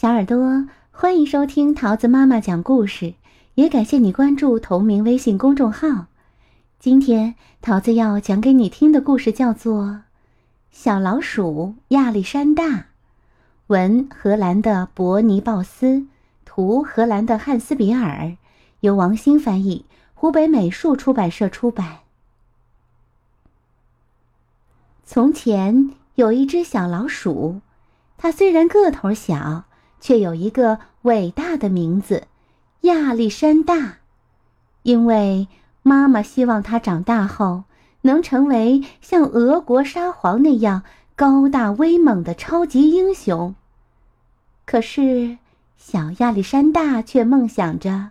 小耳朵，欢迎收听桃子妈妈讲故事，也感谢你关注同名微信公众号。今天桃子要讲给你听的故事叫做《小老鼠亚历山大》，文荷兰的伯尼鲍斯，图荷兰的汉斯比尔，由王鑫翻译，湖北美术出版社出版。从前有一只小老鼠，它虽然个头小。却有一个伟大的名字，亚历山大，因为妈妈希望他长大后能成为像俄国沙皇那样高大威猛的超级英雄。可是，小亚历山大却梦想着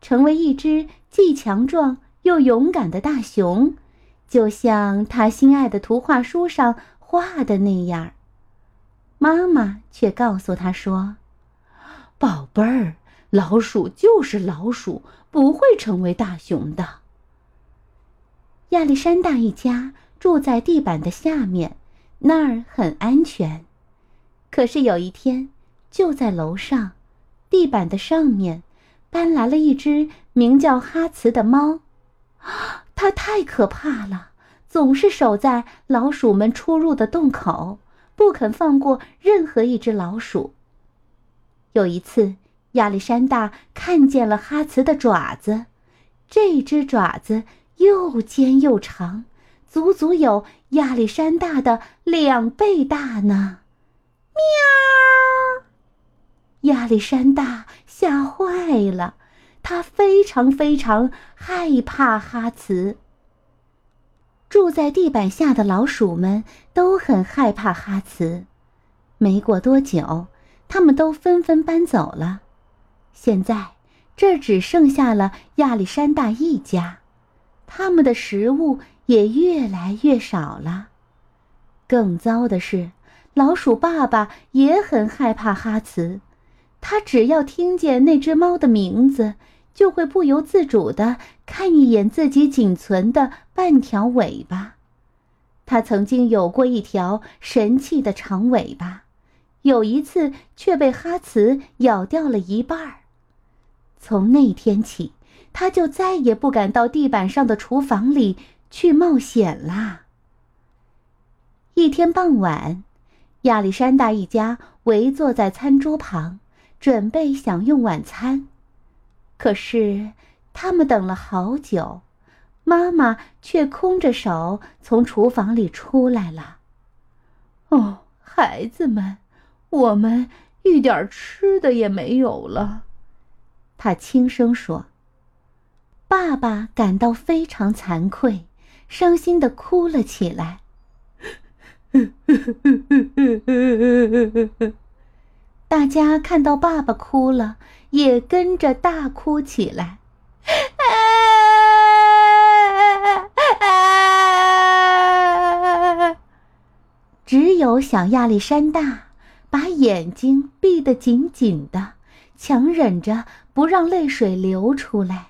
成为一只既强壮又勇敢的大熊，就像他心爱的图画书上画的那样。妈妈却告诉他说：“宝贝儿，老鼠就是老鼠，不会成为大熊的。”亚历山大一家住在地板的下面，那儿很安全。可是有一天，就在楼上，地板的上面，搬来了一只名叫哈茨的猫。它太可怕了，总是守在老鼠们出入的洞口。不肯放过任何一只老鼠。有一次，亚历山大看见了哈茨的爪子，这只爪子又尖又长，足足有亚历山大的两倍大呢。喵！亚历山大吓坏了，他非常非常害怕哈茨。在地板下的老鼠们都很害怕哈茨。没过多久，他们都纷纷搬走了。现在这只剩下了亚历山大一家，他们的食物也越来越少了。更糟的是，老鼠爸爸也很害怕哈茨。他只要听见那只猫的名字。就会不由自主的看一眼自己仅存的半条尾巴。他曾经有过一条神气的长尾巴，有一次却被哈茨咬掉了一半儿。从那天起，他就再也不敢到地板上的厨房里去冒险啦。一天傍晚，亚历山大一家围坐在餐桌旁，准备享用晚餐。可是，他们等了好久，妈妈却空着手从厨房里出来了。哦，孩子们，我们一点吃的也没有了，他轻声说。爸爸感到非常惭愧，伤心的哭了起来。大家看到爸爸哭了。也跟着大哭起来，只有小亚历山大把眼睛闭得紧紧的，强忍着不让泪水流出来。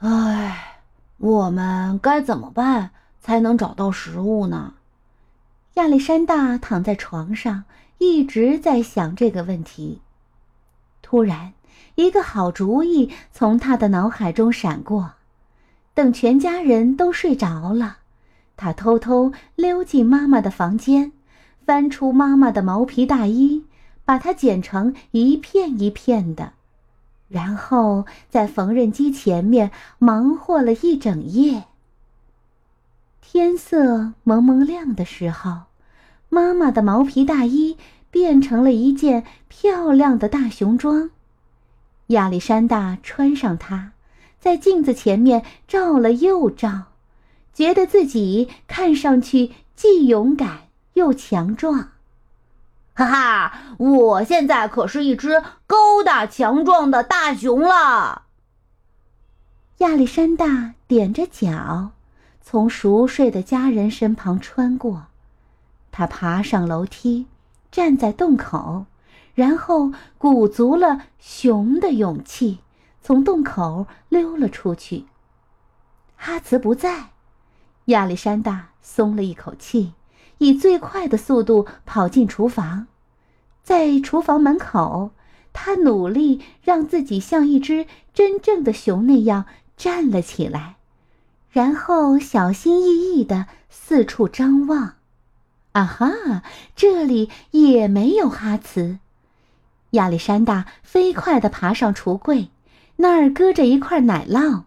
唉，我们该怎么办才能找到食物呢？亚历山大躺在床上，一直在想这个问题。突然，一个好主意从他的脑海中闪过。等全家人都睡着了，他偷偷溜进妈妈的房间，翻出妈妈的毛皮大衣，把它剪成一片一片的，然后在缝纫机前面忙活了一整夜。天色蒙蒙亮的时候，妈妈的毛皮大衣。变成了一件漂亮的大熊装，亚历山大穿上它，在镜子前面照了又照，觉得自己看上去既勇敢又强壮。哈哈，我现在可是一只高大强壮的大熊了。亚历山大踮着脚，从熟睡的家人身旁穿过，他爬上楼梯。站在洞口，然后鼓足了熊的勇气，从洞口溜了出去。哈茨不在，亚历山大松了一口气，以最快的速度跑进厨房。在厨房门口，他努力让自己像一只真正的熊那样站了起来，然后小心翼翼地四处张望。啊哈，这里也没有哈茨。亚历山大飞快地爬上橱柜，那儿搁着一块奶酪，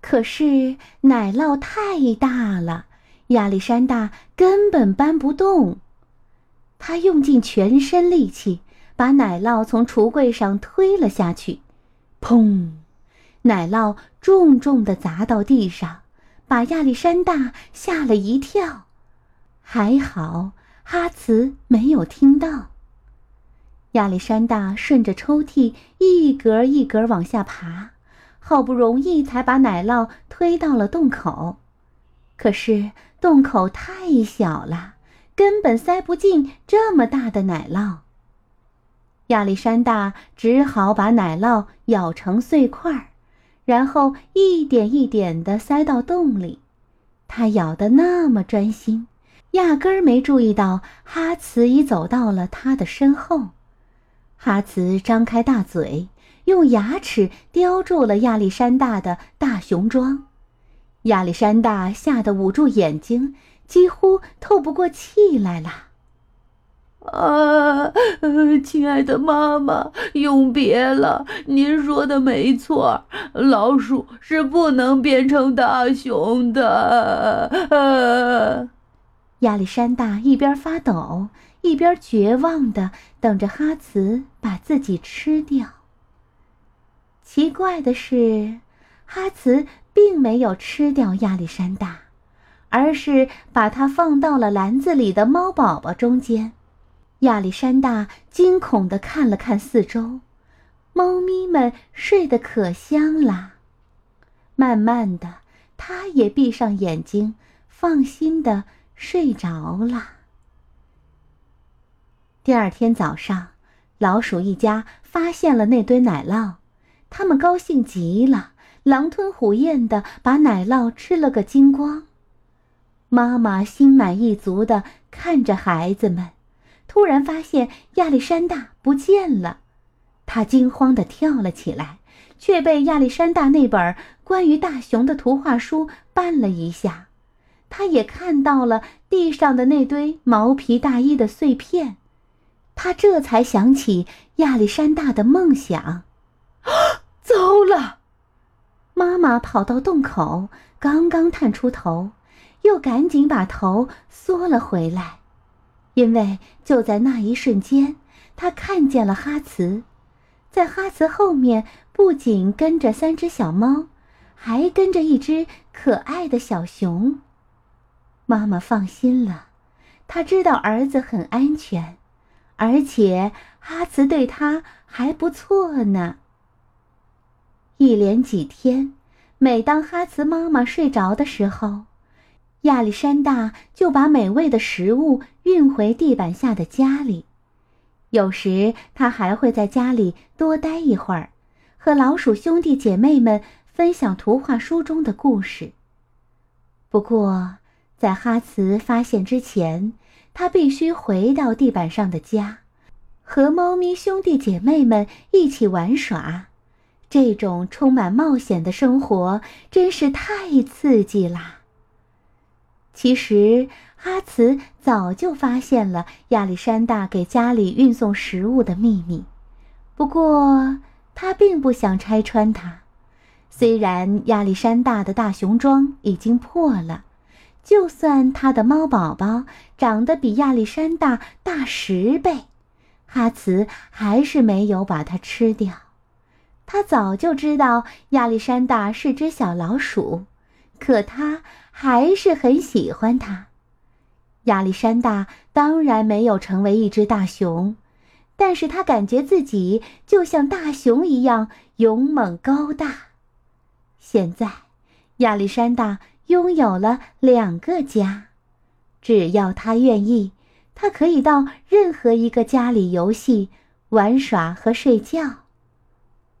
可是奶酪太大了，亚历山大根本搬不动。他用尽全身力气，把奶酪从橱柜上推了下去，砰！奶酪重重地砸到地上，把亚历山大吓了一跳。还好哈茨没有听到。亚历山大顺着抽屉一格一格往下爬，好不容易才把奶酪推到了洞口，可是洞口太小了。根本塞不进这么大的奶酪。亚历山大只好把奶酪咬成碎块儿，然后一点一点地塞到洞里。他咬得那么专心，压根儿没注意到哈茨已走到了他的身后。哈茨张开大嘴，用牙齿叼住了亚历山大的大熊装。亚历山大吓得捂住眼睛。几乎透不过气来了。啊，亲爱的妈妈，永别了！您说的没错，老鼠是不能变成大熊的。亚历山大一边发抖，一边绝望的等着哈茨把自己吃掉。奇怪的是，哈茨并没有吃掉亚历山大。而是把它放到了篮子里的猫宝宝中间。亚历山大惊恐地看了看四周，猫咪们睡得可香了。慢慢的，他也闭上眼睛，放心地睡着了。第二天早上，老鼠一家发现了那堆奶酪，他们高兴极了，狼吞虎咽的把奶酪吃了个精光。妈妈心满意足的看着孩子们，突然发现亚历山大不见了，她惊慌的跳了起来，却被亚历山大那本关于大熊的图画书绊了一下。他也看到了地上的那堆毛皮大衣的碎片，他这才想起亚历山大的梦想。啊，糟了！妈妈跑到洞口，刚刚探出头。又赶紧把头缩了回来，因为就在那一瞬间，他看见了哈茨，在哈茨后面不仅跟着三只小猫，还跟着一只可爱的小熊。妈妈放心了，她知道儿子很安全，而且哈茨对他还不错呢。一连几天，每当哈茨妈妈睡着的时候，亚历山大就把美味的食物运回地板下的家里，有时他还会在家里多待一会儿，和老鼠兄弟姐妹们分享图画书中的故事。不过，在哈茨发现之前，他必须回到地板上的家，和猫咪兄弟姐妹们一起玩耍。这种充满冒险的生活真是太刺激啦！其实，哈茨早就发现了亚历山大给家里运送食物的秘密，不过他并不想拆穿它。虽然亚历山大的大熊装已经破了，就算他的猫宝宝长得比亚历山大大十倍，哈茨还是没有把它吃掉。他早就知道亚历山大是只小老鼠，可他。还是很喜欢它。亚历山大当然没有成为一只大熊，但是他感觉自己就像大熊一样勇猛高大。现在，亚历山大拥有了两个家，只要他愿意，他可以到任何一个家里游戏、玩耍和睡觉。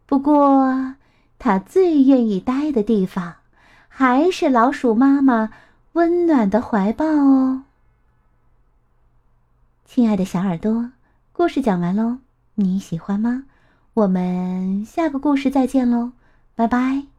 不过，他最愿意待的地方。还是老鼠妈妈温暖的怀抱哦，亲爱的小耳朵。故事讲完喽，你喜欢吗？我们下个故事再见喽，拜拜。